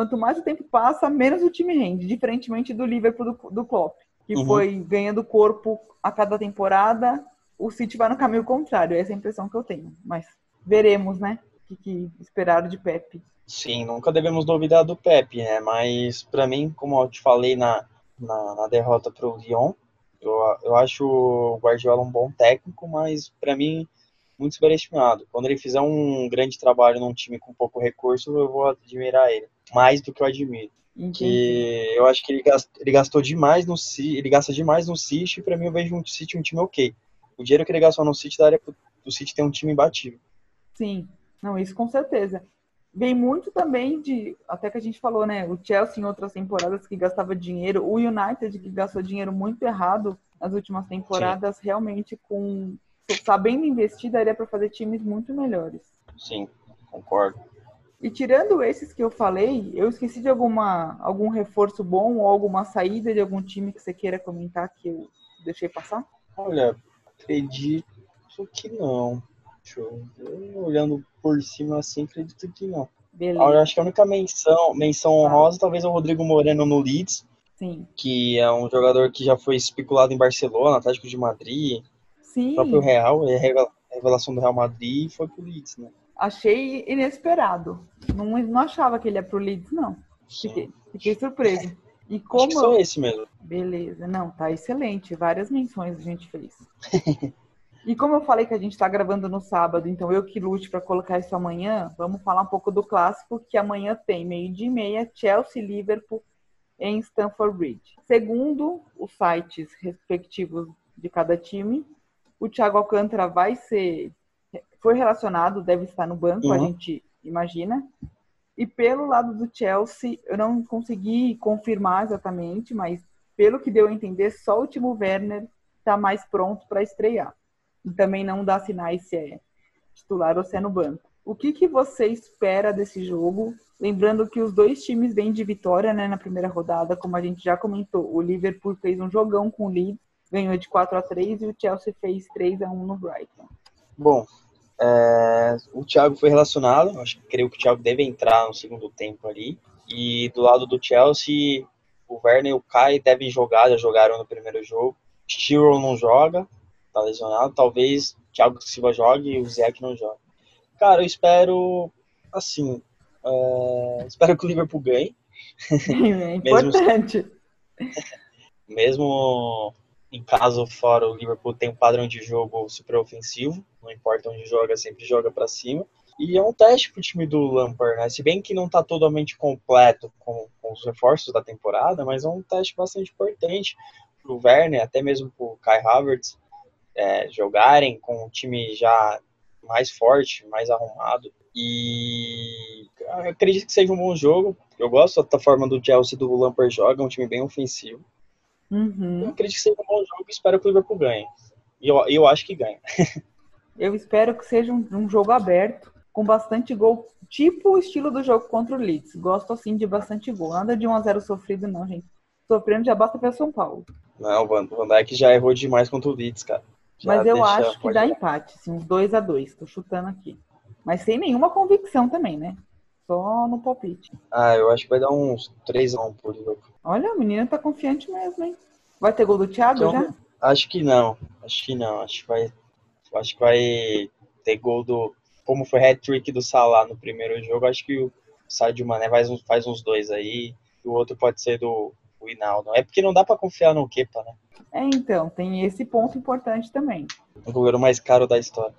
Quanto mais o tempo passa, menos o time rende, diferentemente do Liverpool do, do Klopp, que Uhum. foi ganhando corpo a cada temporada, o City vai no caminho contrário, essa é a impressão que eu tenho. Mas veremos, né? O que, que esperar de Pepe. Sim, nunca devemos duvidar do Pepe, né? Mas pra mim, como eu te falei na, na, na derrota pro Lyon, eu, eu acho o Guardiola um bom técnico, mas pra mim muito superestimado. Quando ele fizer um grande trabalho num time com pouco recurso, eu vou admirar ele, mais do que eu admiro. Entendi. Que eu acho que ele gastou, ele gastou demais no City, ele gasta demais no City, e pra mim eu vejo um City um time ok. O dinheiro que ele gastou no City daria pro, pro City ter um time imbatível. Sim, não, isso com certeza. Vem muito também de, até que a gente falou, né? O Chelsea em outras temporadas que gastava dinheiro, o United que gastou dinheiro muito errado nas últimas temporadas, realmente com sabendo investir, daria para fazer times muito melhores. Sim, concordo. E tirando esses que eu falei, eu esqueci de alguma algum reforço bom ou alguma saída de algum time que você queira comentar que eu deixei passar? Olha, acredito que não. Deixa eu ver. Olhando por cima assim, acredito que não. Beleza. Eu acho que a única menção, menção honrosa talvez é o Rodrigo Moreno no Leeds, Sim. que é um jogador que já foi especulado em Barcelona, Atlético de Madrid, Sim. o próprio Real, é revela- revelação do Real Madrid e foi pro Leeds, né? Achei inesperado. Não, não achava que ele ia pro Leeds, não. Fiquei, fiquei surpreso. E Acho que como. só esse mesmo. Beleza, não, tá excelente. Várias menções a gente fez. e como eu falei que a gente tá gravando no sábado, então eu que lute para colocar isso amanhã, vamos falar um pouco do clássico que amanhã tem, meio-dia e meia, Chelsea Liverpool em Stamford Bridge. Segundo os sites respectivos de cada time, o Thiago Alcântara vai ser foi relacionado, deve estar no banco, a Uhum. gente imagina. E pelo lado do Chelsea, eu não consegui confirmar exatamente, mas pelo que deu a entender, só o Timo Werner está mais pronto para estrear. E também não dá sinais se é titular ou se é no banco. O que, que você espera desse jogo? Lembrando que os dois times vêm de vitória né, na primeira rodada, como a gente já comentou. O Liverpool fez um jogão com o Leeds, ganhou de 4 a 3 e o Chelsea fez 3 a 1 no Brighton. Bom, é, o Thiago foi relacionado, acho que creio que o Thiago deve entrar no segundo tempo ali. E do lado do Chelsea, o Werner e o Kai devem jogar, já jogaram no primeiro jogo. Stiro não joga, tá lesionado. Talvez o Thiago Silva jogue e o Zé que não joga. Cara, eu espero, assim, é, espero que o Liverpool ganhe. É importante. mesmo em caso fora o Liverpool tem um padrão de jogo super ofensivo, não importa onde joga, sempre joga para cima. E é um teste pro time do Lampard, né? Se bem que não tá totalmente completo com, com os reforços da temporada, mas é um teste bastante importante pro Werner, até mesmo pro Kai Havertz é, jogarem com um time já mais forte, mais arrumado. E acredito que seja um bom jogo. Eu gosto da forma do Chelsea do Lampard joga, é um time bem ofensivo. Eu Uhum. acredito que seja um bom jogo e espero que o Liverpool ganhe. E eu, eu acho que ganha. Eu espero que seja um, um jogo aberto, com bastante gol, tipo o estilo do jogo contra o Leeds. Gosto assim de bastante gol. Nada de 1 a 0 sofrido, não, gente. Sofrendo já basta ver São Paulo. Não, o Van, Dijk já errou demais contra o Leeds, cara. Já Mas eu acho que dá empate, assim, uns 2 a 2 Tô chutando aqui. Mas sem nenhuma convicção também, né? Só no palpite. Ah, eu acho que vai dar uns 3x1 pro Liverpool. Olha, o menino tá confiante mesmo, hein? Vai ter gol do Thiago Então, já? Acho que não. Acho que não. Acho que vai, acho que vai ter gol do. Como foi hat-trick do Salah no primeiro jogo, acho que o Sadio Mané faz uns, faz uns dois aí. E o outro pode ser do Hinaldo. É porque não dá pra confiar no Kepa, né? É, então, tem esse ponto importante também. O goleiro mais caro da história.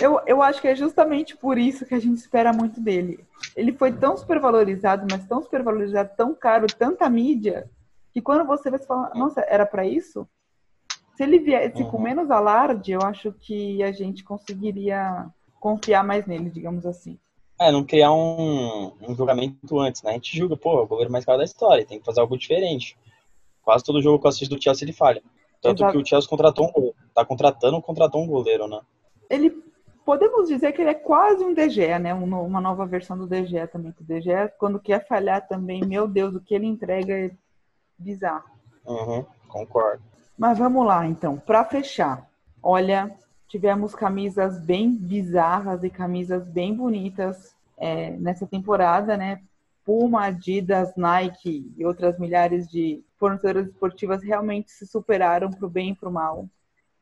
Eu, eu acho que é justamente por isso que a gente espera muito dele. Ele foi tão supervalorizado, mas tão supervalorizado, tão caro, tanta mídia, que quando você vê, você fala, nossa, era pra isso? Se ele viesse com Uhum. menos alarde, eu acho que a gente conseguiria confiar mais nele, digamos assim. É, não criar um, um julgamento antes, né? A gente julga, pô, é o goleiro mais caro da história, tem que fazer algo diferente. Quase todo jogo que eu assisto do Chelsea ele falha. Tanto Exato. que o Chelsea contratou um goleiro. Tá contratando, contratou um goleiro, né? Ele, podemos dizer que ele é quase um DG, né? Um Uma nova versão do DG também. O DG, quando quer falhar também, meu Deus, o que ele entrega é bizarro. Uhum, concordo. Mas vamos lá, então, para fechar. Olha, tivemos camisas bem bizarras e camisas bem bonitas é, nessa temporada, né? Puma, Adidas, Nike e outras milhares de fornecedoras esportivas realmente se superaram para o bem e para o mal.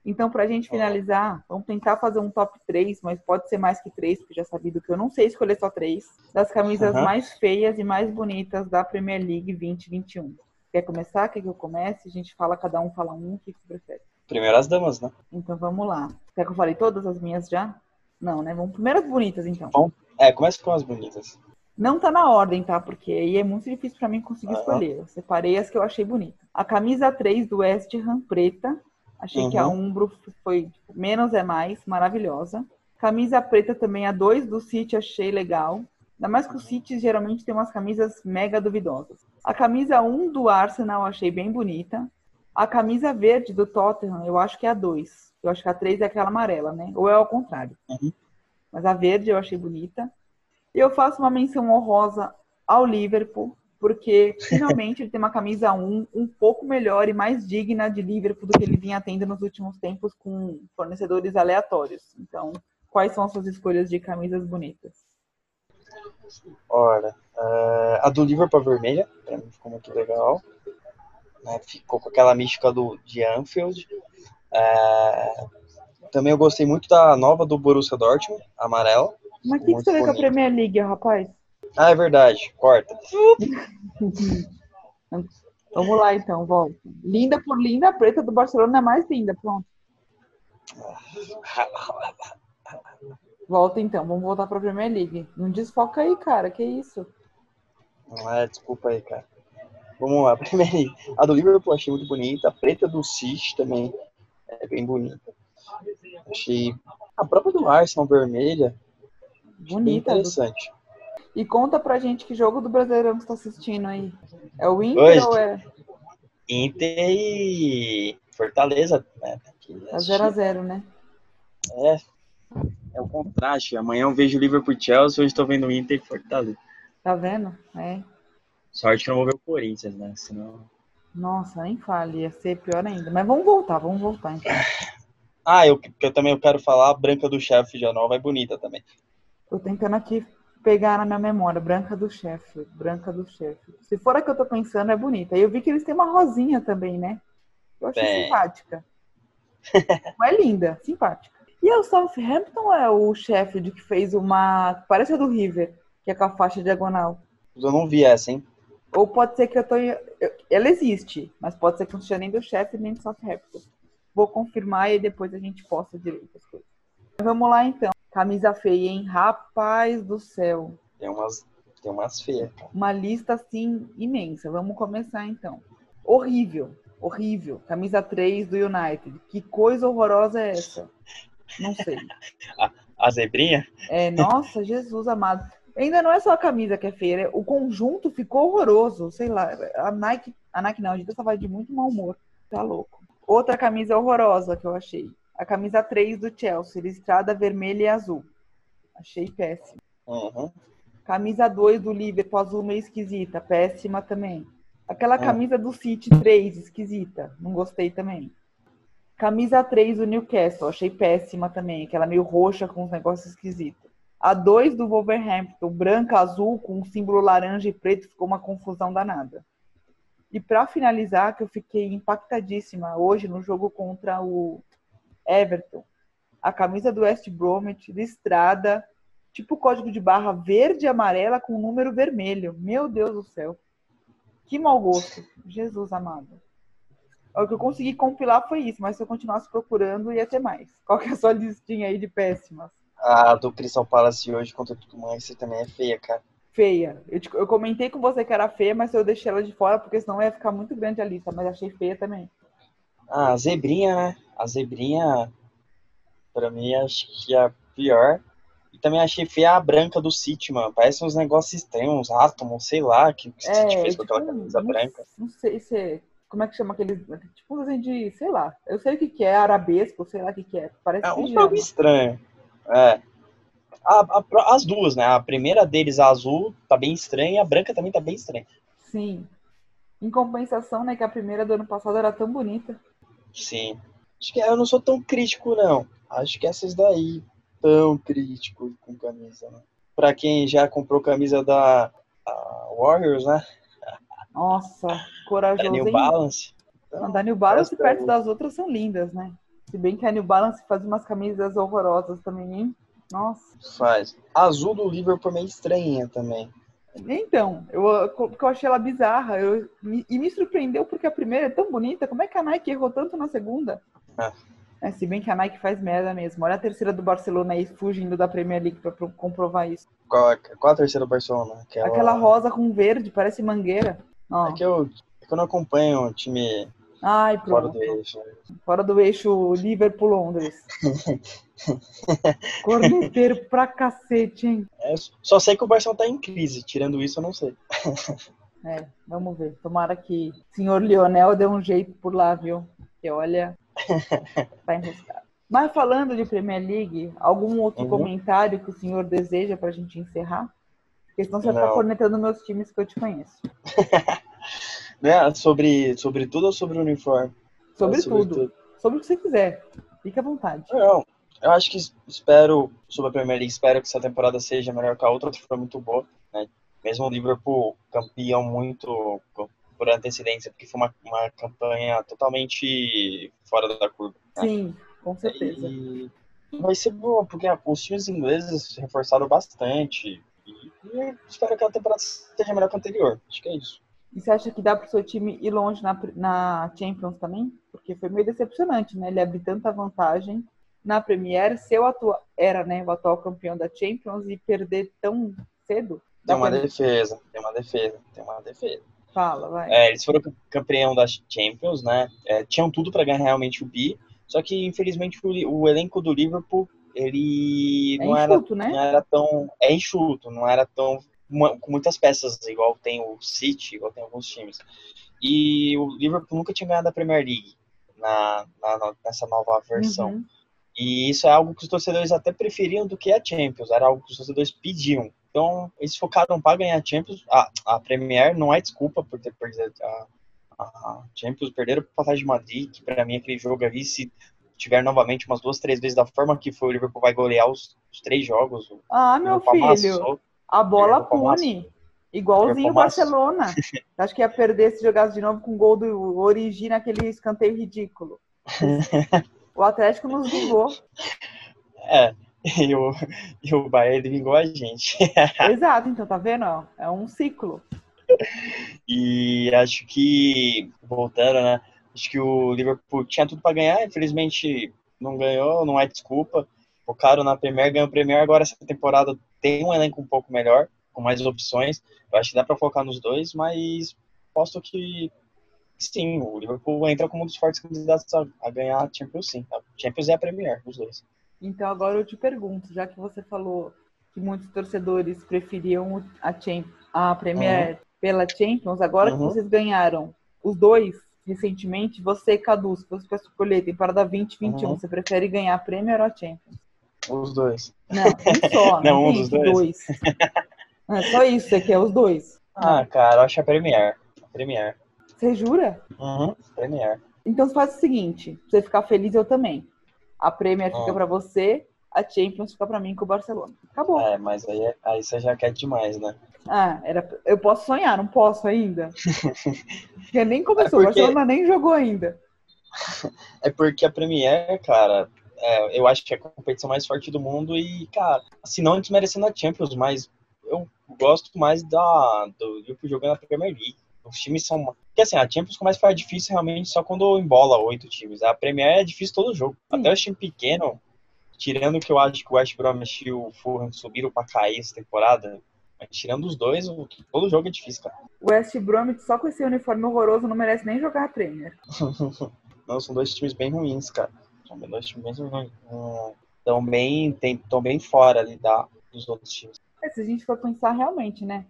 Então, para a gente finalizar, vamos tentar fazer um top 3, mas pode ser mais que 3, porque já sabido que eu não sei escolher só 3, das camisas Uhum. mais feias e mais bonitas da Premier League 2021. Quer começar? Quer que eu comece? A gente fala, cada um fala um, o que você prefere? Primeiro as damas, né? Então vamos lá. Quer que eu falei todas as minhas já? Não, né? Vamos primeiro as bonitas, então. É, começa com as bonitas. Não tá na ordem, tá? Porque aí é muito difícil pra mim conseguir Aham. escolher. Eu separei as que eu achei bonitas. A camisa 3 do West Ham preta. Achei que a Uhum. Umbro foi tipo, menos é mais, maravilhosa. Camisa preta também, a 2 do City, achei legal. Ainda mais que o City geralmente tem umas camisas mega duvidosas. A camisa 1 do Arsenal achei bem bonita. A camisa verde do Tottenham, eu acho que é a 2. Eu acho que a 3 é aquela amarela, né? Ou é ao contrário. Uhum. Mas a verde eu achei bonita. E eu faço uma menção honrosa ao Liverpool, porque finalmente ele tem uma camisa 1 um pouco melhor e mais digna de Liverpool do que ele vinha tendo nos últimos tempos com fornecedores aleatórios. Então, quais são as suas escolhas de camisas bonitas? Ora, uh, a do Liverpool vermelha, pra mim ficou muito legal. Né? Ficou com aquela mística do, de Anfield. Uh, também eu gostei muito da nova do Borussia Dortmund, amarela. Mas o que, que você vê com a Premier League, rapaz? Ah, é verdade. Corta. Vamos lá, então, volta. Linda por linda, a preta do Barcelona é mais linda, pronto. Volta então, vamos voltar para a Premier League. Não desfoca aí, cara, que isso? É, desculpa aí, cara. Vamos lá, Premier League. A do Liverpool achei muito bonita, a preta do City também é bem bonita. Achei a própria do Arsenal vermelha bonita, interessante. E conta pra gente que jogo do Brasileirão que você tá assistindo aí. É o Inter Hoje, ou é? Inter e Fortaleza, né? Tá 0x0, né? É. É o contraste. Amanhã eu vejo o Liverpool Chelsea, hoje tô vendo o Inter e Fortaleza. Tá vendo? É. Sorte que não vou ver o Corinthians, né? Senão. Nossa, nem fale, ia ser pior ainda. Mas vamos voltar, vamos voltar então. Ah, eu, eu também eu quero falar, a branca do chefe já nova é bonita também. Tô tentando aqui pegar na minha memória, branca do chefe, branca do chefe. Se for a que eu tô pensando, é bonita. E eu vi que eles têm uma rosinha também, né? Eu achei Bem... simpática. Não é linda, simpática. E é o Southampton é o Sheffield que fez uma. Parece a do River, que é com a faixa diagonal. Eu não vi essa, hein? Ou pode ser que eu tô. Ela existe, mas pode ser que não seja nem do Sheffield nem do Southampton. Vou confirmar e depois a gente posta direito as coisas. Vamos lá então. Camisa feia, hein? Rapaz do céu. Tem umas, tem umas feias. Uma lista assim imensa. Vamos começar então. Horrível, horrível. Camisa 3 do United. Que coisa horrorosa é essa? Não sei. a, a zebrinha? É, nossa, Jesus amado. Ainda não é só a camisa que é feia, né? o conjunto ficou horroroso. Sei lá, a Nike, a Nike não, a gente estava de muito mau humor. Tá louco. Outra camisa horrorosa que eu achei. A camisa 3 do Chelsea, listrada vermelha e azul. Achei péssima. Uhum. Camisa 2 do Liverpool, azul meio esquisita. Péssima também. Aquela uhum. camisa do City 3, esquisita. Não gostei também. Camisa 3 do Newcastle, achei péssima também. Aquela meio roxa com uns negócios esquisitos. A 2 do Wolverhampton, branca, azul, com um símbolo laranja e preto, ficou uma confusão danada. E para finalizar, que eu fiquei impactadíssima hoje no jogo contra o Everton, a camisa do West Bromwich listrada, tipo código de barra verde e amarela com número vermelho. Meu Deus do céu. Que mau gosto. Jesus amado. O que eu consegui compilar foi isso, mas se eu continuasse procurando, ia ter mais. Qual que é a sua listinha aí de péssimas? A do Crystal Palace hoje contra o Manchester também é feia, cara feia. Eu, te, eu comentei com você que era feia, mas eu deixei ela de fora porque senão ia ficar muito grande a lista, mas achei feia também. Ah, a zebrinha, né? A zebrinha, pra mim, acho que é a pior. E também achei feia a branca do City, mano. Parece uns negócios estranhos, uns átomos, sei lá, que o City é, fez com aquela camisa não, branca. Não sei se é, Como é que chama aqueles. Tipo assim de. Sei lá. Eu sei o que, que é, arabesco, sei lá o que, que é. Parece é um jogo estranho. É. A, a, as duas, né? A primeira deles, a azul, tá bem estranha, e a branca também tá bem estranha. Sim. Em compensação, né, que a primeira do ano passado era tão bonita. Sim. Acho que eu não sou tão crítico, não. Acho que essas daí, tão crítico com camisa, né? Pra quem já comprou camisa da Warriors, né? Nossa, corajoso, da New Balance. Então, da New Balance perto das outras são lindas, né? Se bem que a New Balance faz umas camisas horrorosas também, hein? Nossa. Faz. Azul do Liverpool é meio estranha também. Então, eu, porque eu achei ela bizarra. Eu, e me surpreendeu porque a primeira é tão bonita. Como é que a Nike errou tanto na segunda? É. É, se bem que a Nike faz merda mesmo. Olha a terceira do Barcelona aí fugindo da Premier League pra, comprovar isso. Qual, qual a terceira do Barcelona? Aquela... Aquela rosa com verde, parece mangueira. É que eu, é que eu não acompanho o time Ai, pronto. Fora do eixo. Fora do eixo Liverpool-Londres. Corneteiro pra cacete, hein? É, só sei que o Barcelona tá em crise. Tirando isso, eu não sei. é, vamos ver. Tomara que o senhor Lionel dê um jeito por lá, viu? Que olha, tá enroscado. Mas falando de Premier League, algum outro uhum. comentário que o senhor deseja pra gente encerrar? Porque senão você ficar Não. cornetando meus times que eu te conheço. Né? Sobre, sobre tudo ou sobre o uniforme? Sobre É, tudo. Sobre o que você quiser. Fique à vontade. Não, eu acho que espero, sobre a Premier League, espero que essa temporada seja melhor que a outra, foi muito boa, né? Mesmo o Liverpool campeão muito por antecedência, porque foi uma, uma campanha totalmente fora da curva. né? Sim, com certeza. E vai ser bom, porque os times ingleses se reforçaram bastante. E, e espero que a temporada seja melhor que a anterior. Acho que é isso. E você acha que dá pro seu time ir longe na, na Champions também? Porque foi meio decepcionante, né? Ele abrir tanta vantagem na Premier, ser o atual, era, né, o atual campeão da Champions e perder tão cedo. Tem uma defesa, tem uma defesa, tem uma defesa. Fala, vai. É, eles foram campeão da Champions, né? É, tinham tudo para ganhar realmente o bi, só que infelizmente o, o elenco do Liverpool ele É não era enxuto, né? não era tão é enxuto, não era tão mu- com muitas peças igual tem o City, igual tem alguns times. E o Liverpool nunca tinha ganhado a Premier League na, na- nessa nova versão. Uhum. E isso é algo que os torcedores até preferiam do que a Champions, era algo que os torcedores pediam. Então, eles focaram para ganhar a Champions. A, a Premier não é desculpa por ter perdido a, a Champions, perderam para o de Madrid, que para mim aquele jogo ali, se tiver novamente umas duas, três vezes da forma que foi, o Liverpool vai golear os, os três jogos. Ah, meu filho, amassou. A bola Liverpool pune. Igualzinho o Liverpool amassou. Barcelona. Acho que ia perder se jogasse de novo com o gol do Origi naquele escanteio ridículo. O Atlético nos vingou. É, e o, e o Bayern ele vingou a gente. Exato, então tá vendo? É um ciclo. E acho que, voltando, né? Acho que o Liverpool tinha tudo para ganhar, infelizmente não ganhou, não é desculpa. Focaram na Premier, ganhou a Premier, agora essa temporada tem um elenco um pouco melhor, com mais opções. Eu acho que dá para focar nos dois, mas posto que sim, o Liverpool entra como um dos fortes candidatos a, ganhar a Champions sim. A Champions é a Premier, os dois. Então agora eu te pergunto, já que você falou que muitos torcedores preferiam o- a, Cham- a Premier pela Champions, agora que Uhum. vocês ganharam os dois recentemente, você, Cadu, se fosse para escolher temporada 2021, Uhum. você prefere ganhar a Premier ou a Champions? Os dois. Não, um só, não, Não, um dos que dois. É só isso, você quer os dois. Ah, cara, eu acho a Premier. A Premier. Você jura? Uhum, Premier. Então faz o seguinte, pra você ficar feliz, eu também. A Premier fica Ah. pra você, a Champions fica pra mim com o Barcelona. Acabou. É, mas aí, é- aí você já quer demais, né? Ah, era... eu posso sonhar, não posso ainda. Porque nem começou, É porque- o Barcelona nem jogou ainda. É porque a Premier, cara, é, eu acho que é a competição mais forte do mundo e, cara, assim, não desmerecendo a Champions, mas eu gosto mais da, do Liverpool jogando na Premier League. Os times são. Porque assim, a Champions começa a ficar difícil realmente só quando embola oito times. A Premier é difícil todo jogo. Até os times pequenos, tirando que eu acho que o West Bromwich e o Fulham subiram pra cair essa temporada, tirando os dois, o- todo jogo é difícil, cara. O West Bromwich, só com esse uniforme horroroso, não merece nem jogar a Premier. Não, são dois times bem ruins, cara. São dois times. Estão bem, tem- bem fora ali da, dos outros times. É, se a gente for pensar realmente, né?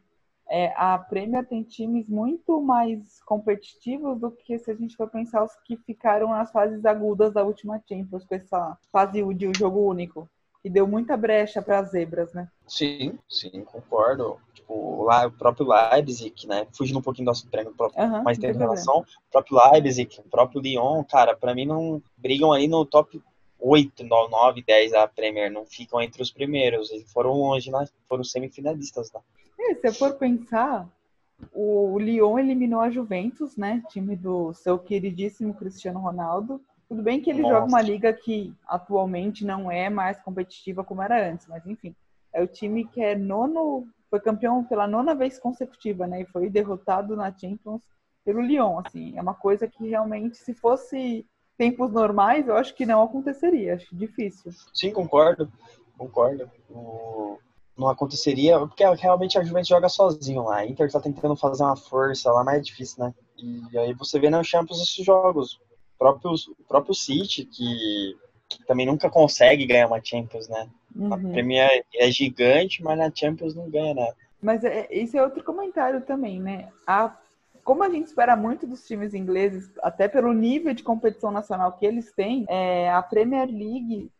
É, a Premier tem times muito mais competitivos do que se a gente for pensar os que ficaram nas fases agudas da última Champions, com essa fase de um jogo único. Que deu muita brecha para as zebras, né? Sim, sim, concordo. Tipo, lá, o próprio Leipzig, né? Fugindo um pouquinho do assunto prêmio, Aham, mas tem relação. O próprio Leipzig, o próprio Lyon, cara, pra mim não brigam ali no top 8, 9, 10 da Premier. Não ficam entre os primeiros. Eles foram longe, né? Foram semifinalistas lá. É, se eu for pensar, o Lyon eliminou a Juventus, né? Time do seu queridíssimo Cristiano Ronaldo. Tudo bem que ele Nossa. joga uma liga que atualmente não é mais competitiva como era antes, mas enfim. É o time que é nono, foi campeão pela nona vez consecutiva, né? E foi derrotado na Champions pelo Lyon, assim. É uma coisa que realmente, se fosse tempos normais, eu acho que não aconteceria. Acho difícil. Sim, concordo. Concordo. O- Não aconteceria, porque realmente a Juventus joga sozinho lá. A Inter tá tentando fazer uma força lá, mas é difícil, né? E aí você vê na Champions esses jogos. O próprio, o próprio City, que, que também nunca consegue ganhar uma Champions, né? A Uhum. Premier é gigante, mas na Champions não ganha nada. Mas é, esse é outro comentário também, né? A, como a gente espera muito dos times ingleses, até pelo nível de competição nacional que eles têm, é, a Premier League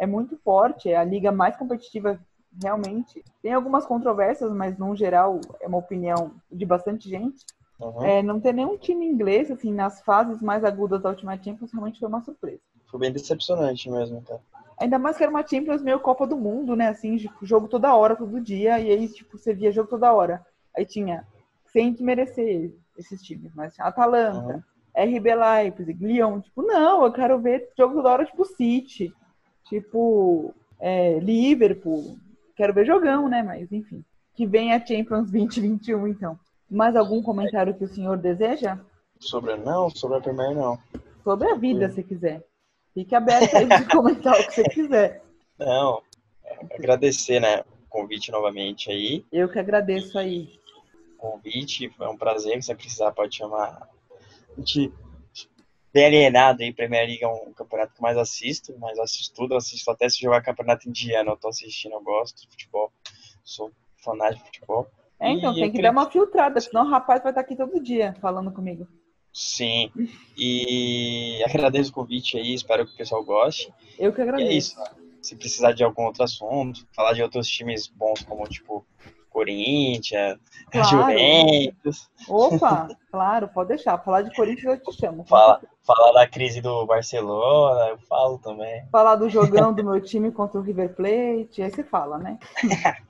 é muito forte, é a liga mais competitiva realmente. Tem algumas controvérsias, mas no geral é uma opinião de bastante gente. Uhum. É, não ter nenhum time inglês, assim, nas fases mais agudas da última Champions, realmente foi uma surpresa. Foi bem decepcionante mesmo, cara. Ainda mais que era uma Champions meio Copa do Mundo, né? Assim, tipo, jogo toda hora, todo dia, e aí, tipo, você via jogo toda hora. Aí tinha, sem desmerecer esses times, mas tinha Atalanta, RB Leipzig, Lyon, tipo, não, eu quero ver jogo toda hora, tipo, City, tipo, é, Liverpool, quero ver jogão, né? Mas, enfim, que vem a Champions 2021, então. Mais algum comentário que o senhor deseja? Sobre não, sobre a Premier não. Sobre a vida, se quiser. Fique aberto aí de comentar o que você quiser. Não, agradecer, né, o convite novamente aí. Eu que agradeço aí. Convite, foi um prazer, se precisar pode chamar. A gente bem alienado aí, Premier League é um campeonato que mais assisto, mas assisto tudo, assisto até se jogar campeonato indiano, eu tô assistindo, eu gosto de futebol, sou fanático de futebol. É, então, E tem que acredito- dar uma filtrada, senão o rapaz vai estar aqui todo dia falando comigo. Sim, e agradeço o convite aí, espero que o pessoal goste. Eu que E agradeço. é isso, se precisar de algum outro assunto, falar de outros times bons como, tipo, Corinthians, Claro. Juventus, Opa, claro, pode deixar. Falar de Corinthians eu te chamo. Fala. falar da crise do Barcelona, eu falo também. Falar do jogão do meu time contra o River Plate, aí você fala, né?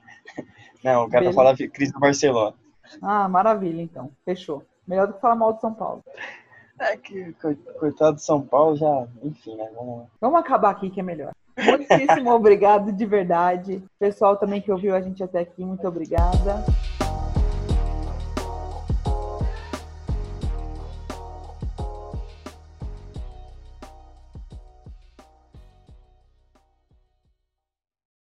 Não, eu quero Beleza. falar da crise do Barcelona. Ah, maravilha, então. Fechou. Melhor do que falar mal de São Paulo. É que, co- coitado de São Paulo, já, enfim, né, vamos. Vamos acabar aqui que é melhor. Muitíssimo obrigado de verdade. Pessoal também que ouviu a gente até aqui, muito obrigada.